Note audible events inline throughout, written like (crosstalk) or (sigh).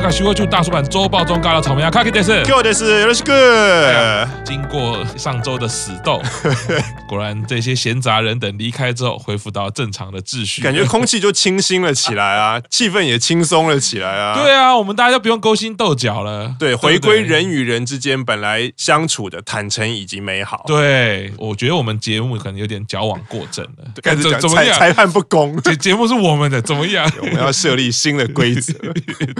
中，我是在徐汇处大叔版周报中尬到草莓啊，卡基德斯，Q 德斯，有的是 good。经过上周的死斗，(laughs) 果然这些闲杂人等离开之后，恢复到正常的秩序，感觉空气就清新了起来啊，(laughs) 气氛也轻松了起来啊。对啊，我们大家就不用勾心斗角了，对，回归人与人之间本来相处的坦诚以及美好。对，我觉得我们节目可能有点矫枉过正了，开始讲怎么样？裁判不公，这节目是我们的，怎么样？(laughs) 我们要设立新的规则。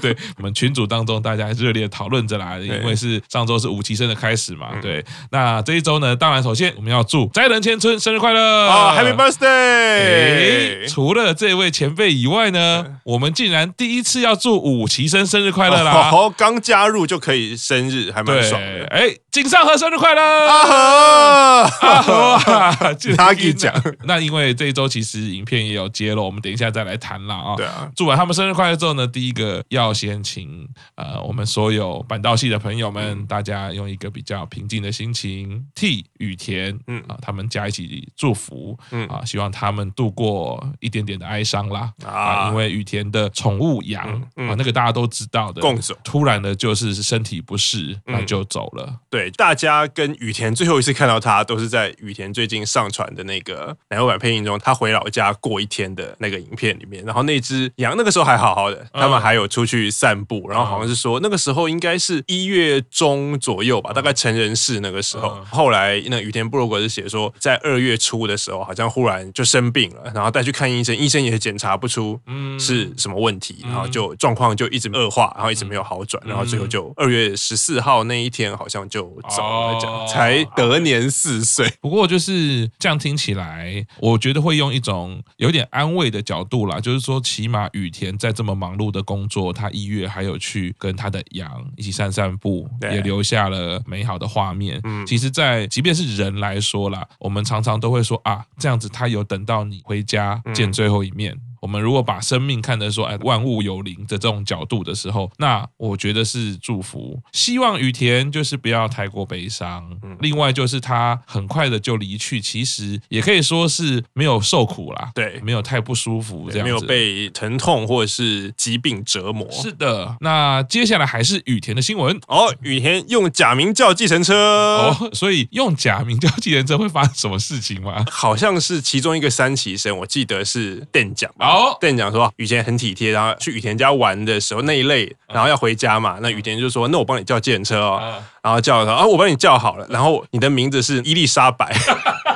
对，我们群组当中大家热烈讨论着啦，因为是上周是五期生的开始嘛。对，那这一周呢，当然首先我们要祝斋藤千春生日快乐啊，Happy Birthday！除了这位前辈以外呢，我们竟然第一次要祝武奇生生日快乐啦！哦，刚加入就可以生日，还蛮爽的。哎，井上和生日快乐！阿和，阿和，他给讲。(laughs) 那因为这一周其实影片也有揭露，我们等一下再来谈啦啊。对啊，祝完他们生日快乐之后呢，第一个要先请呃我们所有板道系的朋友们，嗯、大家用一个比较平静的心情替雨田嗯。啊他们家一起祝福嗯。啊，希望他们度过一点点的哀伤啦啊，啊，因为雨田的宠物羊、啊那个大家都知道的，共走突然的就是身体不适，那就走了。嗯、对，大家跟雨田最后一次看到他，都是在雨田最近上传的那个奶油版配音中，他回老家过一天的那个影片里面，然后那只羊那个时候还好好的，他们还有出去散步，然后好像是说那个时候应该是一月中左右吧，大概成人式那个时候。后来那雨田布鲁格是写说，在二月初的时候，好像忽然就生病了，然后带去看医生，医生也检查不出是什么问题，然后就状况就一直恶化，然后一直没有好转，然后最后就二月十四号那一天好像就走了，这样才得年四岁。不过就是这样听起来，我觉得会用一种有点安慰的角度啦，就是说起码雨田在这么忙碌的工作，他一月还有去跟他的羊一起散散步，也留下了美好的画面。嗯，其实，在即便是人来说啦，我们常常都会说啊，这样子他有等到你回家见最后一面。我们如果把生命看得说，哎，万物有灵的这种角度的时候，那我觉得是祝福，希望雨田就是不要太过悲伤。另外就是他很快的就离去，其实也可以说是没有受苦啦，对，没有太不舒服，这样子，没有被疼痛或者是疾病折磨。是的，那接下来还是雨田的新闻哦，雨田用假名叫计程车哦，所以用假名叫计程车会发生什么事情吗？好像是其中一个三期生，我记得是电奖吧。哦，店长说雨田很体贴，然后去雨田家玩的时候那一类，然后要回家嘛，那雨田就说：“那我帮你叫计程车哦。”然后叫他啊，我帮你叫好了。然后你的名字是伊丽莎白，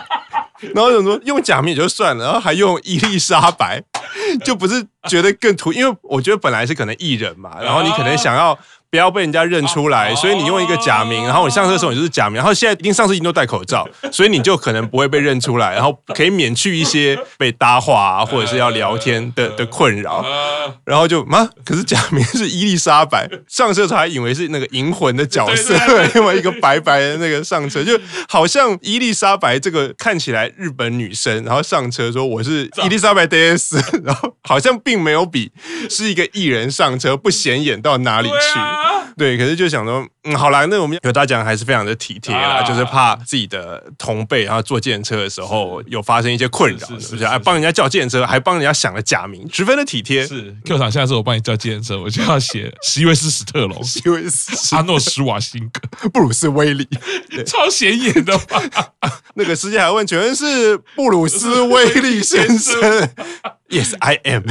(laughs) 然后有人说用假名也就算了，然后还用伊丽莎白，就不是觉得更土？因为我觉得本来是可能艺人嘛，然后你可能想要。不要被人家认出来，所以你用一个假名，然后你上车的时候你就是假名，然后现在一定上车一定都戴口罩，(laughs) 所以你就可能不会被认出来，然后可以免去一些被搭话啊，(laughs) 或者是要聊天的的困扰，然后就啊，可是假名是伊丽莎白，(laughs) 上车时候还以为是那个银魂的角色，另外一个白白的那个上车，就好像伊丽莎白这个看起来日本女生，然后上车说我是伊丽莎白 DS，然后好像并没有比是一个艺人上车不显眼到哪里去。对，可是就想说，嗯，好啦，那我们有大奖还是非常的体贴啦，啊、就是怕自己的同辈，然后坐电车的时候有发生一些困扰，是不是？还帮人家叫电车，还帮人家想了假名，十分的体贴。是，Q 场下次我帮你叫电车，我就要写 (laughs) 席维斯史特龙、席维斯、阿诺施瓦辛格、(laughs) 布鲁斯威利，(laughs) 超显眼的吧？那个世界还问，请问是布鲁斯威利先生？Yes, I am。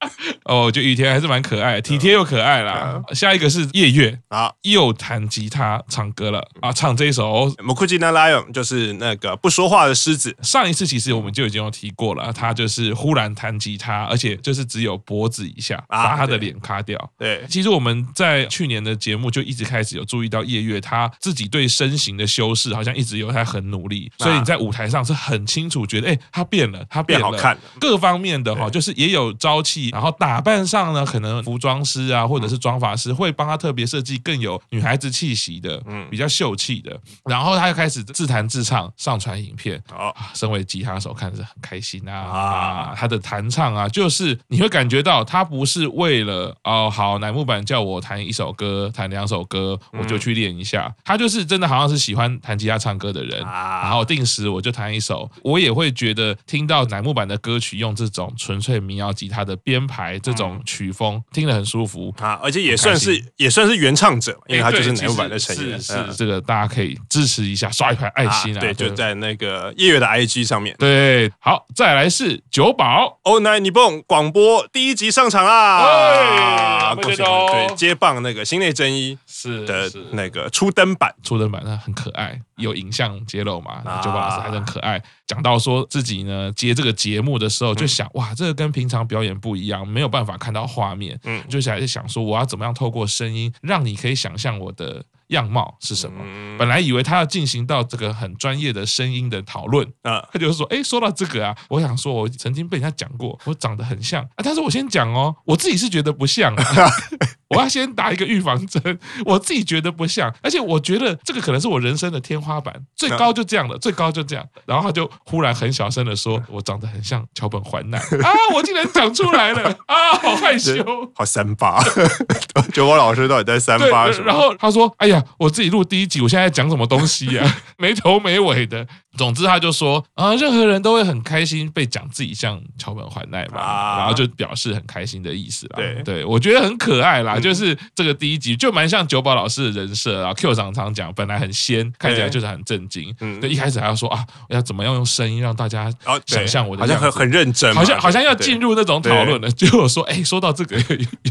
(laughs) 哦，我觉得羽田还是蛮可爱，体贴又可爱啦。下一个是夜月啊，又弹吉他唱歌了。啊，唱这一首《Mokuji na Lion》，就是那个不说话的狮子。上一次其实我们就已经有提过了，他就是忽然弹吉他，而且就是只有脖子以下，把他的脸卡掉。对，其实我们在去年的节目就一直开始有注意到夜月他自己对身形的修饰，好像一直有在很努力，所以你在舞台上是很清楚觉得，哎，他变了，他变好看，各方面的哈，就是也有朝气，然后打扮上呢，可能服装师啊，或者是妆发师会帮他特别设计更有女孩子气息的，嗯，比较秀气的。然后他就开始自弹自唱，上传影片。哦，身为吉他手，看着很开心啊啊！他的弹唱啊，就是你会感觉到他不是为了哦，好，乃木坂叫我弹一首歌，弹两首歌，我就去练一下。他就是真的好像是喜欢弹吉他唱歌的人，然后定时我就弹一首。我也会觉得听到乃木坂的歌曲用这种纯粹民谣吉他的编排。这种曲风，听得很舒服啊，而且也算是也算是原唱者，因为他就是乃木坂的成员。是是，这个大家可以支持一下，刷一排爱心啊。对，就在那个夜月的 IG 上面。对，好，再来是九宝 Oh Night 广播第一集上场啦！恭喜对，接棒那个心内真一是的那个初登版，初登版那很可爱，有影像揭露嘛？九宝老师还是很可爱，讲到说自己呢接这个节目的时候，就想哇，这个跟平常表演不一样，没有办法看到画面，嗯，就想在想说我要怎么样透过声音，让你可以想象我的。样貌是什么？本来以为他要进行到这个很专业的声音的讨论啊，他就说：“哎，说到这个啊，我想说，我曾经被人家讲过，我长得很像啊。”他说：“我先讲哦，我自己是觉得不像啊。(laughs) ”我要先打一个预防针，我自己觉得不像，而且我觉得这个可能是我人生的天花板，最高就这样了，最高就这样。然后他就忽然很小声的说：“我长得很像桥本环奈啊！”我竟然讲出来了啊，好害羞，好三八。(laughs) 久保老师到底在三八什么？然后他说：“哎呀，我自己录第一集，我现在在讲什么东西呀？(laughs) 没头没尾的。”总之他就说：“啊，任何人都会很开心被讲自己像桥本环奈嘛，然后就表示很开心的意思啦。对，对我觉得很可爱啦。”就是这个第一集就蛮像九保老师的人设啊，Q 常常讲，本来很仙，看起来就是很震惊。嗯，对，一开始还要说啊，要怎么样用声音让大家想象我的好像很很认真，好像好像要进入那种讨论了。结果说，哎，说到这个，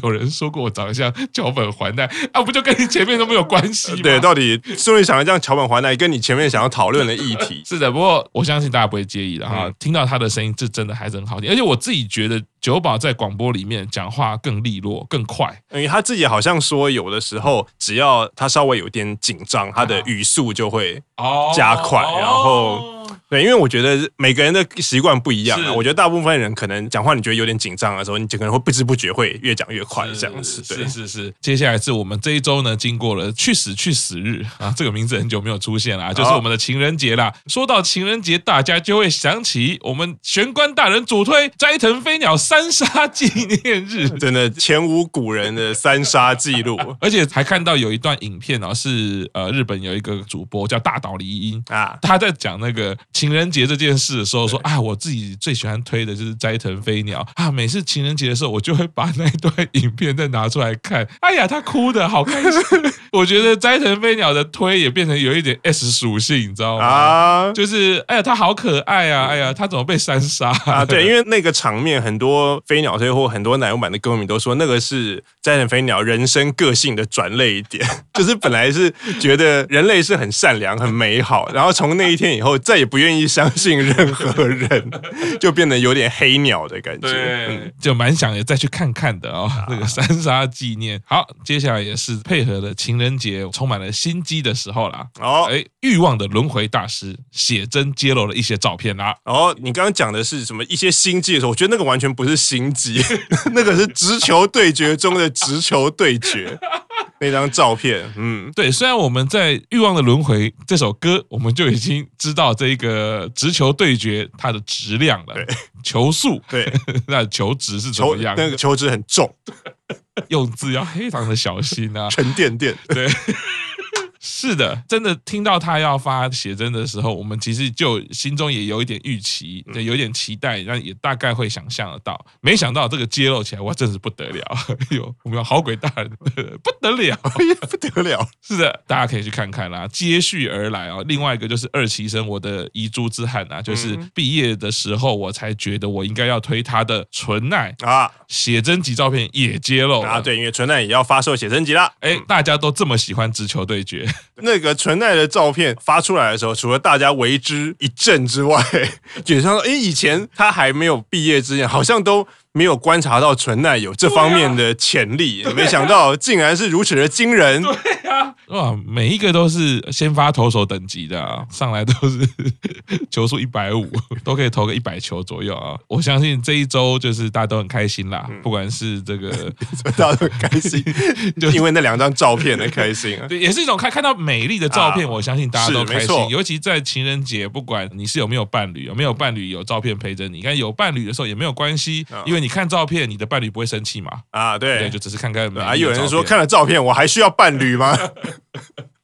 有人说过我长得像桥本环奈啊，不就跟你前面都没有关系吗？(laughs) 对，到底说你想要这样桥本环奈，跟你前面想要讨论的议题是 (laughs) 的。不过我相信大家不会介意的哈，听到他的声音，这真的还是很好听，而且我自己觉得。九宝在广播里面讲话更利落、更快，因为他自己好像说，有的时候只要他稍微有点紧张，他的语速就会加快，然后。对，因为我觉得每个人的习惯不一样啊。我觉得大部分人可能讲话，你觉得有点紧张的时候，你就可能会不知不觉会越讲越快这样子。对，是是是。接下来是我们这一周呢，经过了去死去死日啊，这个名字很久没有出现了，就是我们的情人节啦。说到情人节，大家就会想起我们玄关大人主推斋藤飞鸟三杀纪念日，(laughs) 真的前无古人的三杀记录，(laughs) 而且还看到有一段影片哦，是呃日本有一个主播叫大岛梨音啊，他在讲那个。情人节这件事的时候，说啊，我自己最喜欢推的就是斋藤飞鸟啊。每次情人节的时候，我就会把那段影片再拿出来看。哎呀，他哭的好开心。(laughs) 我觉得斋藤飞鸟的推也变成有一点 S 属性，你知道吗？啊，就是哎呀，他好可爱啊！哎呀，他怎么被三杀啊？对，因为那个场面，很多飞鸟推或很多奶油版的歌迷都说，那个是斋藤飞鸟人生个性的转捩点。(laughs) 就是本来是觉得人类是很善良、很美好，然后从那一天以后，再也不愿。意相信任何人，就变得有点黑鸟的感觉，对嗯、就蛮想再去看看的哦。那个三杀纪念，好，接下来也是配合了情人节，充满了心机的时候啦。哦，哎，欲望的轮回大师写真揭露了一些照片啦。哦，你刚刚讲的是什么？一些心机的时候，我觉得那个完全不是心机，(laughs) 那个是直球对决中的直球对决。(laughs) 那张照片，嗯，对，虽然我们在《欲望的轮回》这首歌，我们就已经知道这个直球对决它的质量了，对，球速，对，(laughs) 那球值是怎么样？那个球值很重，(laughs) 用字要非常的小心啊，沉甸甸，对。是的，真的听到他要发写真的时候，我们其实就心中也有一点预期，有一点期待，但也大概会想象得到。没想到这个揭露起来，哇，真是不得了！(laughs) 哎呦，我们有好鬼大人不得了，不得了！(laughs) (laughs) 是的，大家可以去看看啦。接续而来啊，另外一个就是二期生我的遗珠之憾啊，就是毕业的时候我才觉得我应该要推他的纯奈啊，写真集照片也揭露啊，对，因为纯奈也要发售写真集啦。哎，大家都这么喜欢直球对决。(laughs) 那个纯爱的照片发出来的时候，除了大家为之一振之外，(laughs) 就像说，哎，以前他还没有毕业之前，好像都。没有观察到纯奈有这方面的潜力，没想到竟然是如此的惊人。对啊，哇，每一个都是先发投手等级的啊，上来都是 (laughs) 球速一百五，都可以投个一百球左右啊。我相信这一周就是大家都很开心啦，嗯、不管是这个 (laughs) 大家都很开心，(laughs) 就因为那两张照片的开心啊。对，也是一种看看到美丽的照片，啊、我相信大家都开心。尤其在情人节，不管你是有没有伴侣，有没有伴侣有照片陪着你，看有伴侣的时候也没有关系，啊、因为你。你看照片，你的伴侣不会生气吗？啊，对，对，就只是看看。啊，有人说看了照片，我还需要伴侣吗？(laughs)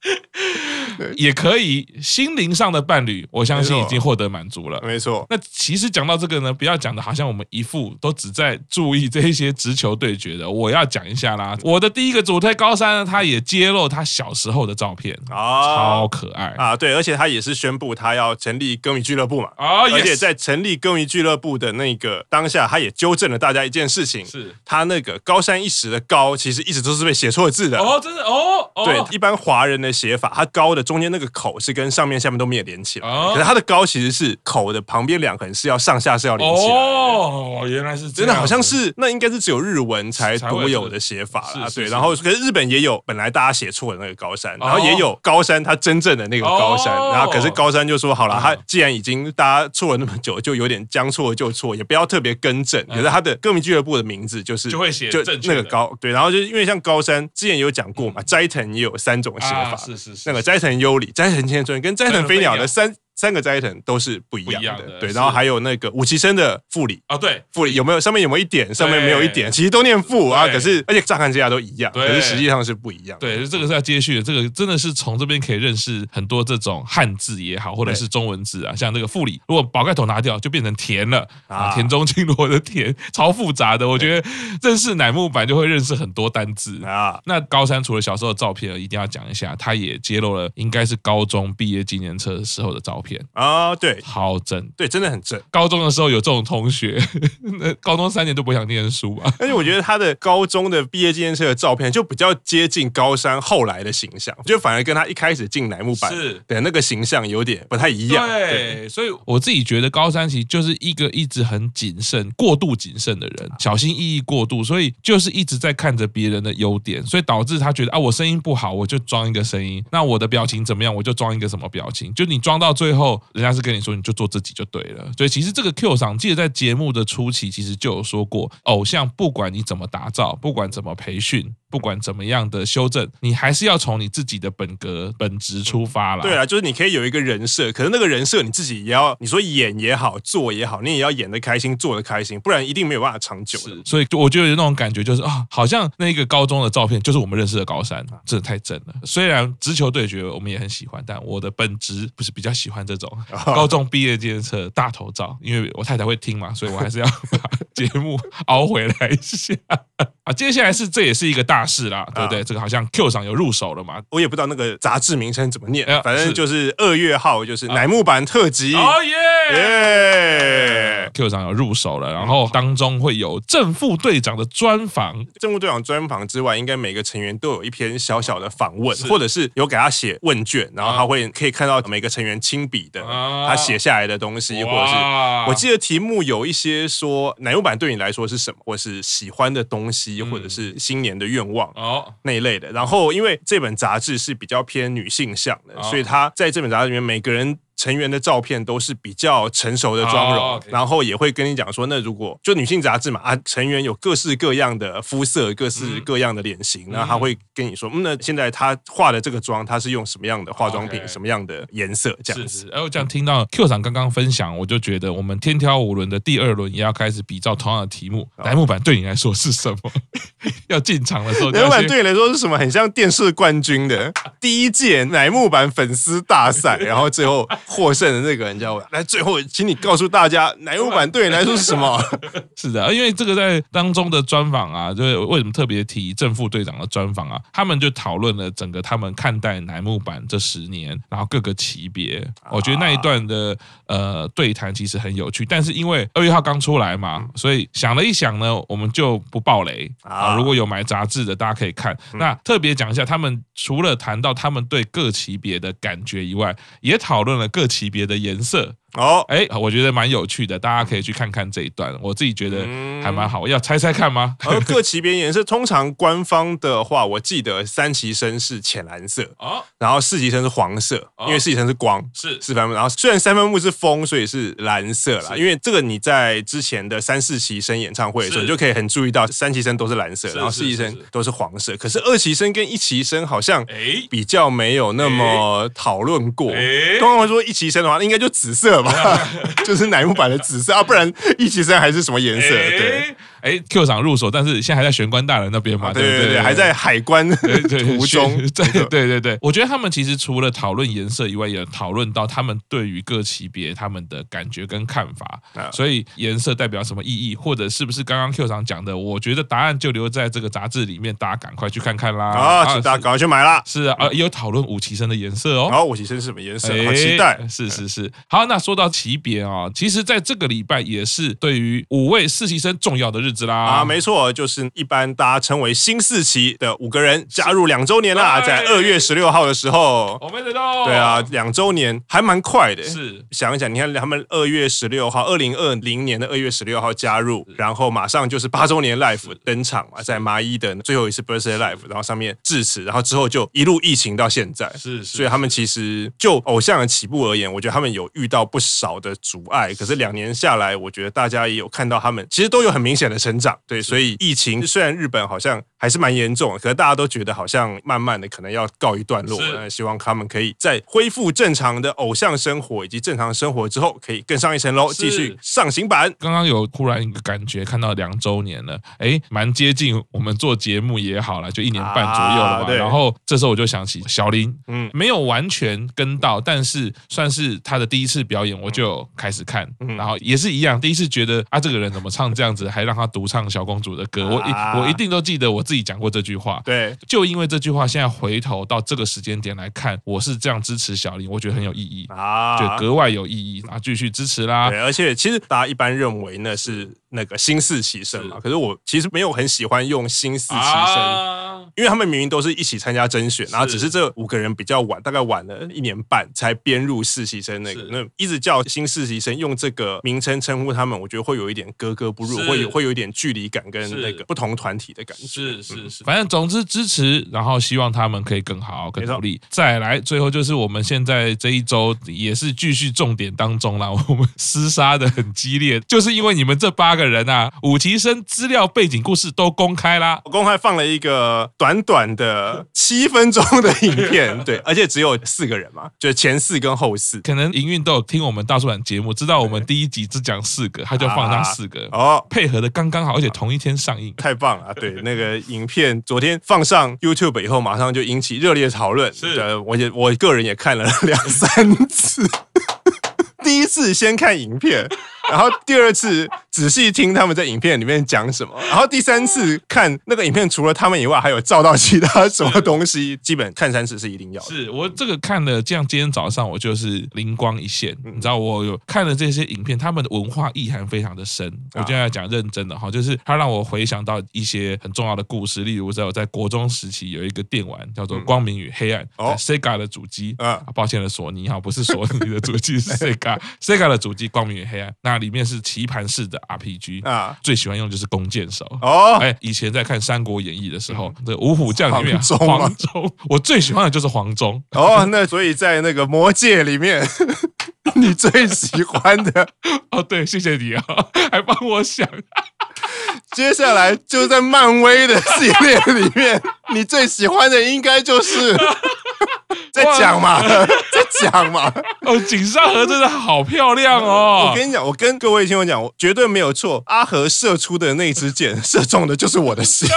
也可以心灵上的伴侣，我相信已经获得满足了。没错。那其实讲到这个呢，不要讲的好像我们一副都只在注意这一些直球对决的。我要讲一下啦，我的第一个主推高山呢，他也揭露他小时候的照片啊，超可爱。啊，对，而且他也是宣布他要成立歌迷俱乐部嘛。啊，而且在成立歌迷俱乐部的那个当下，他也纠正了大家一件事情，是。他那个高山一时的高，其实一直都是被写错字的。哦，真的？哦，对，一般华人的写法，它高的中间那个口是跟上面下面都没有连起来，可是它的高其实是口的旁边两横是要上下是要连起来哦，原来是真的，好像是那应该是只有日文才独有的写法啦，对，然后可是日本也有本来大家写错的那个高山，然后也有高山它真正的那个高山，然后可是高山就说好了，他既然已经大家错了那么久，就有点将错就错，也不要特别更正，可是它的歌迷俱乐部的名字就是就会写就那个高，对，然后就因为像高山之前有讲过嘛，斋藤也有三种写法，是是是，那个斋藤优里、斋藤千春跟斋藤飞鸟的三。三个斋藤都是不一样的，对，然后还有那个武崎生的富里啊，对，富里有没有上面有没有一点，上面没有一点，其实都念富啊，可是而且乍看之下都一样，可是实际上是不一样。对，这个是要接续的，这个真的是从这边可以认识很多这种汉字也好，或者是中文字啊，像那个富里，如果宝盖头拿掉就变成田了啊，田中青罗的田，(laughs) 超复杂的。我觉得认识乃木坂就会认识很多单字。啊。那高山除了小时候的照片，一定要讲一下，他也揭露了应该是高中毕业纪念册时候的照片啊。对，好正，对，真的很正。高中的时候有这种同学，(laughs) 那高中三年都不想念书吧？而且我觉得他的高中的毕业纪念册的照片就比较接近高山后来的形象，就反而跟他一开始进乃木坂的那个形象有点不太一样。对，所以我自己觉得高山其实就是一个一直很谨慎、过度谨慎的人，小心翼翼过度，所以就是一直在看着别人的优点，所以导致他觉得啊，我声音不好，我就装一个声音；那我的表情怎么样，我就装一个什么表情。就你装到最后，后人家是跟跟你说，你就做自己就对了。所以其实这个 Q 赏，记得在节目的初期，其实就有说过，偶像不管你怎么打造，不管怎么培训。不管怎么样的修正，你还是要从你自己的本格本质出发了。对啊，就是你可以有一个人设，可是那个人设你自己也要，你说演也好，做也好，你也要演得开心，做得开心，不然一定没有办法长久。是，所以我觉得有那种感觉，就是啊，好像那个高中的照片就是我们认识的高山，真的太正了。虽然直球对决我们也很喜欢，但我的本质不是比较喜欢这种高中毕业纪念册大头照，因为我太太会听嘛，所以我还是要把节目 (laughs) 熬回来一下。啊，接下来是这也是一个大事啦，对不对？这个好像 Q 上有入手了嘛？我也不知道那个杂志名称怎么念，反正就是二月号，就是乃木坂特辑。哦耶！Q 赏有入手了，然后当中会有正副队长的专访。正副队长专访之外，应该每个成员都有一篇小小的访问，或者是有给他写问卷，然后他会可以看到每个成员亲笔的他写下来的东西，或者是我记得题目有一些说奶油版对你来说是什么，或是喜欢的东西。或者是新年的愿望哦那一类的，然后因为这本杂志是比较偏女性向的，所以他在这本杂志里面每个人。成员的照片都是比较成熟的妆容，然后也会跟你讲说，那如果就女性杂志嘛啊，成员有各式各样的肤色，各式各样的脸型，然后他会跟你说，嗯，那现在她化的这个妆，她是用什么样的化妆品，什么样的颜色这样子。然后这样听到 Q 厂刚刚分享，我就觉得我们天挑五轮的第二轮也要开始比照同样的题目。乃木板对你来说是什么？(laughs) 要进场的时候，乃木坂对你来说是什么？很像电视冠军的第一届乃木坂粉丝大赛，然后最后。获胜的那个人叫我来，最后请你告诉大家，乃木版对你来说是什么？(laughs) 是的，因为这个在当中的专访啊，就是为什么特别提正副队长的专访啊？他们就讨论了整个他们看待乃木坂这十年，然后各个级别，我觉得那一段的呃对谈其实很有趣。但是因为二月号刚出来嘛，所以想了一想呢，我们就不爆雷啊。如果有买杂志的，大家可以看。那特别讲一下，他们除了谈到他们对各级别的感觉以外，也讨论了各。级别的颜色。哦，哎，我觉得蛮有趣的，大家可以去看看这一段。我自己觉得还蛮好，要猜猜看吗？而各旗边颜色，通常官方的话，我记得三旗生是浅蓝色，哦，然后四旗生是黄色，因为四旗生是光，是四番目。然后虽然三番目是风，所以是蓝色啦。因为这个你在之前的三四旗生演唱会的时候，你就可以很注意到三旗生都是蓝色，然后四旗生都是黄色。可是二旗生跟一旗生好像比较没有那么讨论过。刚刚说一旗生的话，应该就紫色。(laughs) 就是乃木坂的紫色啊，不然一期生还是什么颜色？对。哎，Q 厂入手，但是现在还在玄关大人那边嘛？对对对，还在海关 (laughs) 途中。对对对对，我觉得他们其实除了讨论颜色以外，也讨论到他们对于各级别他们的感觉跟看法。所以颜色代表什么意义，或者是不是刚刚 Q 厂讲的？我觉得答案就留在这个杂志里面，大家赶快去看看啦！啊，请大家赶快去买啦！是啊，也有讨论五旗生的颜色哦。然后五旗生是什么颜色？好期待！是是是。好，那说到级别啊，其实在这个礼拜也是对于五位实习生重要的日子啦。啊，没错，就是一般大家称为新四期的五个人加入两周年啦，在二月十六号的时候，我们得到。对啊，两周年还蛮快的。是，想一想，你看他们二月十六号，二零二零年的二月十六号加入，然后马上就是八周年 live 登场嘛，在麻衣的最后一次 birthday live，然后上面致辞，然后之后就一路疫情到现在。是，是，所以他们其实就偶像的起步而言，我觉得他们有遇到不少的阻碍，可是两年下来，我觉得大家也有看到他们其实都有很明显的成长。对，所以疫情虽然日本好像还是蛮严重，可是大家都觉得好像慢慢的可能要告一段落。那希望他们可以在恢复正常的偶像生活以及正常生活之后，可以更上一层楼，继续上行版。刚刚有突然一个感觉，看到两周年了，哎，蛮接近我们做节目也好了，就一年半左右了吧。啊、然后这时候我就想起小林，嗯，没有完全跟到，但是算是他的第一次表演，我就开始看，嗯、然后也是一样，第一次觉得啊，这个人怎么唱这样子，还让他独唱小公主的歌，我一我一定都记得我自己讲过这句话。对，就因为这句话，现在回头到这个时间点来看，我是这样支持小林，我觉得很有意义啊，就格外有意义，然后继续支持啦。对，而且其实大家一般认为呢是那个新四期生嘛，可是我其实没有很喜欢用新四期生，因为他们明明都是一起参加甄选，然后只是这五个人比较晚，大概晚了一年半才编入四期生那个，那一直叫新四期生，用这个名称称呼他们，我觉得会有一点格格不入，会有会有一点距离感跟那个不同团体的感觉。是是是，反正总之支持，然后希望他们可以更好更努力。再来，最后就是我们现在这一周也是继续重点当中啦，(laughs) 我们厮杀的很激烈，就是因为你们这八个人啊，五期生资料背景故事都公开啦，我公开放了一个短短的七分钟的影片，(laughs) 对，而且只有四个人嘛，就是前四跟后四，可能营运都有听我们大叔版节目，知道我们第一集只讲四个，他就放上四个。哦，配合的刚刚好，而且同一天上映，太棒了，对，那个影片昨天放上 YouTube 以后，马上就引起热烈讨论，是。的，我也我个人也看了两三次。(laughs) 第一次先看影片，然后第二次仔细听他们在影片里面讲什么，然后第三次看那个影片，除了他们以外，还有照到其他什么东西，基本看三次是一定要的。是我这个看了，这样今天早上我就是灵光一现，你知道我有看了这些影片，他们的文化意涵非常的深。我今天要讲认真的哈，就是它让我回想到一些很重要的故事，例如在我在国中时期有一个电玩叫做《光明与黑暗》，哦，Sega 的主机啊，抱歉了，索尼哈，不是索尼的主机是 Sega。Sega 的主机《光明与黑暗》，那里面是棋盘式的 RPG 啊，最喜欢用的就是弓箭手哦。哎，以前在看《三国演义》的时候，这五虎将里面黄忠，我最喜欢的就是黄忠哦。那所以在那个魔戒里面，(laughs) 你最喜欢的 (laughs) 哦？对，谢谢你啊，(laughs) 还帮我想。接下来就在漫威的系列里面，你最喜欢的应该就是。(laughs) 在讲嘛，(laughs) 在讲嘛。(laughs) 哦，井上和真的好漂亮哦！我跟你讲，我跟各位听我讲，我绝对没有错。阿和射出的那支箭，射中的就是我的心。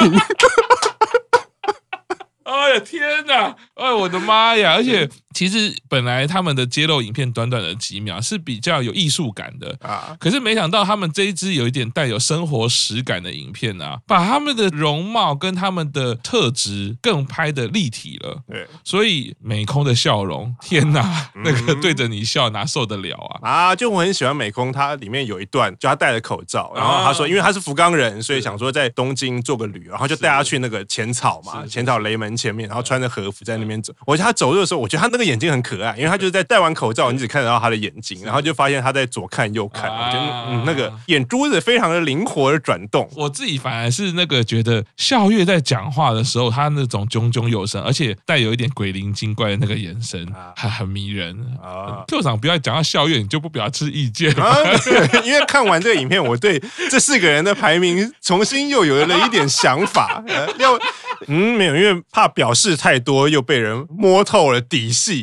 哎呀天哪！哎，我的妈呀！而且。其实本来他们的揭露影片短短的几秒是比较有艺术感的啊，可是没想到他们这一支有一点带有生活实感的影片啊，把他们的容貌跟他们的特质更拍的立体了。对，所以美空的笑容，天哪，那个对着你笑哪受得了啊？啊，就我很喜欢美空，他里面有一段就他戴着口罩，然后他说，因为他是福冈人，所以想说在东京做个旅，然后就带他去那个浅草嘛，浅草雷门前面，然后穿着和服在那边走。我觉得他走路的时候，我觉得他那个。眼睛很可爱，因为他就是在戴完口罩，你只看得到他的眼睛，然后就发现他在左看右看，我觉得嗯，那个眼珠子非常的灵活的转动。我自己反而是那个觉得笑月在讲话的时候，他那种炯炯有神，而且带有一点鬼灵精怪的那个眼神，还很迷人啊。特长不要讲到笑月，你就不表示意见啊？(laughs) 因为看完这个影片，我对这四个人的排名重新又有了一点想法。要嗯，没有，因为怕表示太多又被人摸透了底细。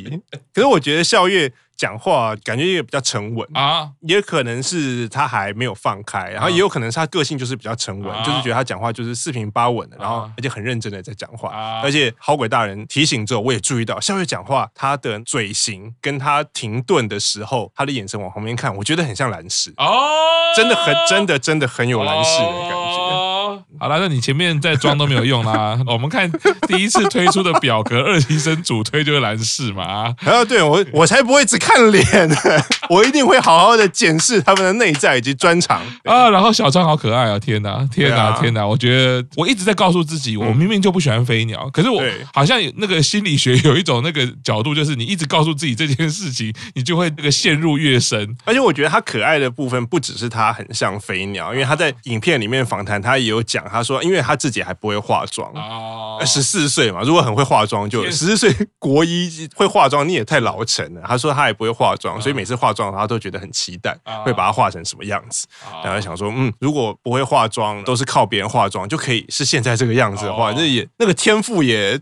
可是我觉得笑月讲话感觉也比较沉稳。啊，也可能是他还没有放开，然后也有可能是他个性就是比较沉稳，就是觉得他讲话就是四平八稳的，然后而且很认真的在讲话，而且好鬼大人提醒之后，我也注意到笑月讲话他的嘴型跟他停顿的时候，他的眼神往旁边看，我觉得很像兰氏哦，真的很真的真的很有兰氏的感觉。好了，那你前面再装都没有用啦。(laughs) 我们看第一次推出的表格，二期生主推就是兰氏嘛。啊，对我我才不会只看脸呢，(laughs) 我一定会好好的检视他们的内在以及专长啊。然后小川好可爱啊！天哪，天哪，啊、天哪！我觉得我一直在告诉自己，我明明就不喜欢飞鸟，可是我好像那个心理学有一种那个角度，就是你一直告诉自己这件事情，你就会那个陷入越深。而且我觉得他可爱的部分不只是他很像飞鸟，因为他在影片里面访谈，他也有。讲他说，因为他自己还不会化妆，十四岁嘛，如果很会化妆，就十四岁国一会化妆，你也太老成了。他说他也不会化妆，所以每次化妆他都觉得很期待，会把它化成什么样子。然后想说，嗯，如果不会化妆，都是靠别人化妆就可以是现在这个样子的话，那也那个天赋也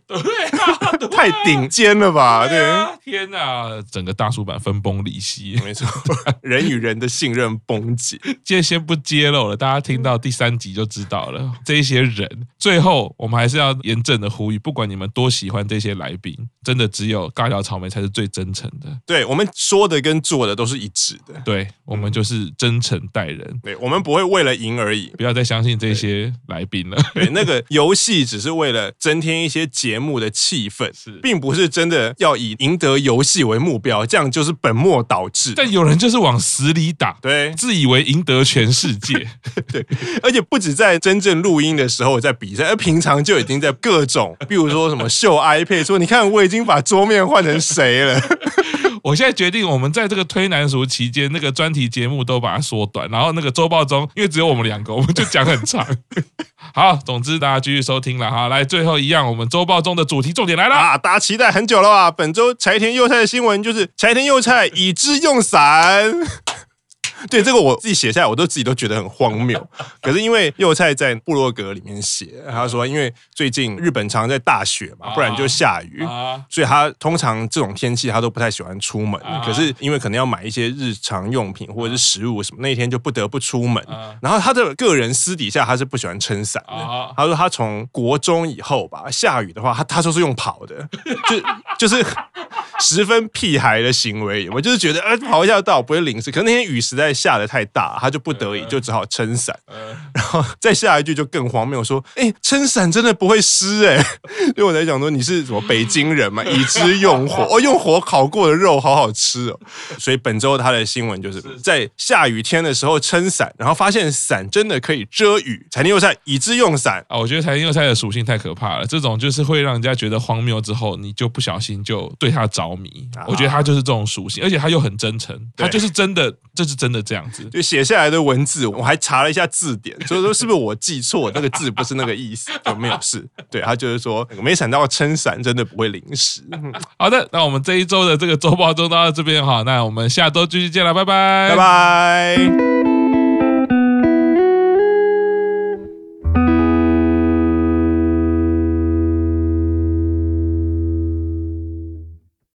太顶尖了吧？对，天哪，整个大叔版分崩离析，(laughs) 没错，人与人的信任崩解。今天先不揭露了，大家听到第三集就知道。这些人，最后我们还是要严正的呼吁，不管你们多喜欢这些来宾，真的只有尬聊草莓才是最真诚的。对，我们说的跟做的都是一致的。对，我们就是真诚待人。对，我们不会为了赢而已。不要再相信这些来宾了。对，那个游戏只是为了增添一些节目的气氛，是，并不是真的要以赢得游戏为目标，这样就是本末倒置。但有人就是往死里打，对，自以为赢得全世界。(laughs) 对，而且不止在真。正录音的时候在比赛，而 (laughs) 平常就已经在各种，比如说什么秀 iPad，说你看我已经把桌面换成谁了。(laughs) 我现在决定，我们在这个推男塾期间，那个专题节目都把它缩短，然后那个周报中，因为只有我们两个，我们就讲很长。(laughs) 好，总之大家继续收听了哈。来，最后一样，我们周报中的主题重点来了啊！大家期待很久了啊！本周柴田佑菜的新闻就是柴田佑菜已知用伞。对这个我自己写下来，我都自己都觉得很荒谬。可是因为幼菜在部落格里面写，他说因为最近日本常在大雪嘛，不然就下雨，所以他通常这种天气他都不太喜欢出门。可是因为可能要买一些日常用品或者是食物什么，那一天就不得不出门。然后他的个人私底下他是不喜欢撑伞的。他说他从国中以后吧，下雨的话他他说是用跑的，就就是 (laughs) 十分屁孩的行为。我就是觉得呃跑一下到不会淋湿，可是那天雨实在。下的太大，他就不得已就只好撑伞，然后再下一句就更荒谬，说：“哎，撑伞真的不会湿哎。” (laughs) 因为我在讲说你是什么北京人嘛，(laughs) 以知用火哦，用火烤过的肉好好吃哦。所以本周他的新闻就是在下雨天的时候撑伞，然后发现伞真的可以遮雨。柴田佑菜已知用伞啊，我觉得柴田佑菜的属性太可怕了，这种就是会让人家觉得荒谬之后，你就不小心就对他着迷。我觉得他就是这种属性，而且他又很真诚，他就是真的，这是真的。这样子就写下来的文字，我还查了一下字典，所以说是不是我记错？那个字不是那个意思，(laughs) 就没有事。对，他就是说，没想到撑伞真的不会淋湿。(laughs) 好的，那我们这一周的这个周报就到这边哈，那我们下周继续见了，拜拜，拜拜。